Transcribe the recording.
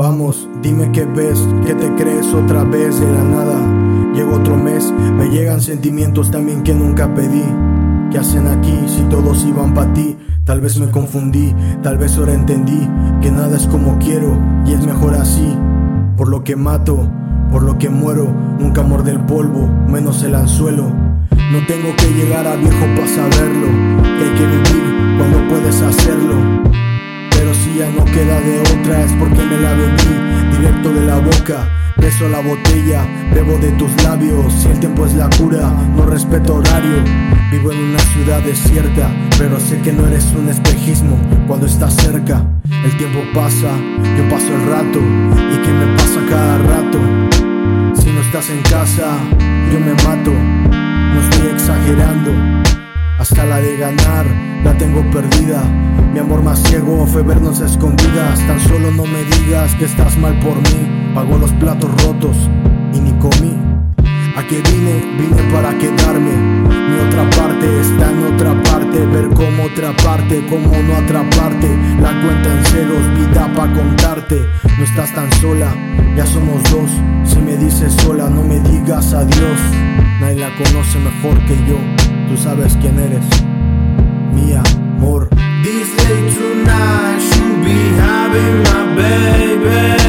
Vamos, dime qué ves, que te crees otra vez de la nada. Llegó otro mes, me llegan sentimientos también que nunca pedí. ¿Qué hacen aquí si todos iban para ti? Tal vez me confundí, tal vez ahora entendí que nada es como quiero y es mejor así. Por lo que mato, por lo que muero, nunca morde el polvo, menos el anzuelo. No tengo que llegar a viejo para saberlo, que hay que vivir cuando puedes hacerlo. No queda de otra es porque me la bebí directo de la boca. Beso la botella, bebo de tus labios. Si el tiempo es la cura, no respeto horario. Vivo en una ciudad desierta, pero sé que no eres un espejismo cuando estás cerca. El tiempo pasa, yo paso el rato y que me pasa cada rato. Si no estás en casa, yo me mato. La de ganar la tengo perdida. Mi amor más ciego fue vernos a escondidas. Tan solo no me digas que estás mal por mí. Pago los platos rotos y ni comí. ¿A qué vine? Vine para quedarme. Mi otra parte está en otra parte. Ver cómo otra parte, cómo no atraparte. La cuenta en ceros, vida pa' contarte. No estás tan sola, ya somos dos. Si me dices sola, no me digas adiós. Nadie la conoce mejor que yo. Tú sabes quién eres. Mi amor. This late tonight, should be having my baby.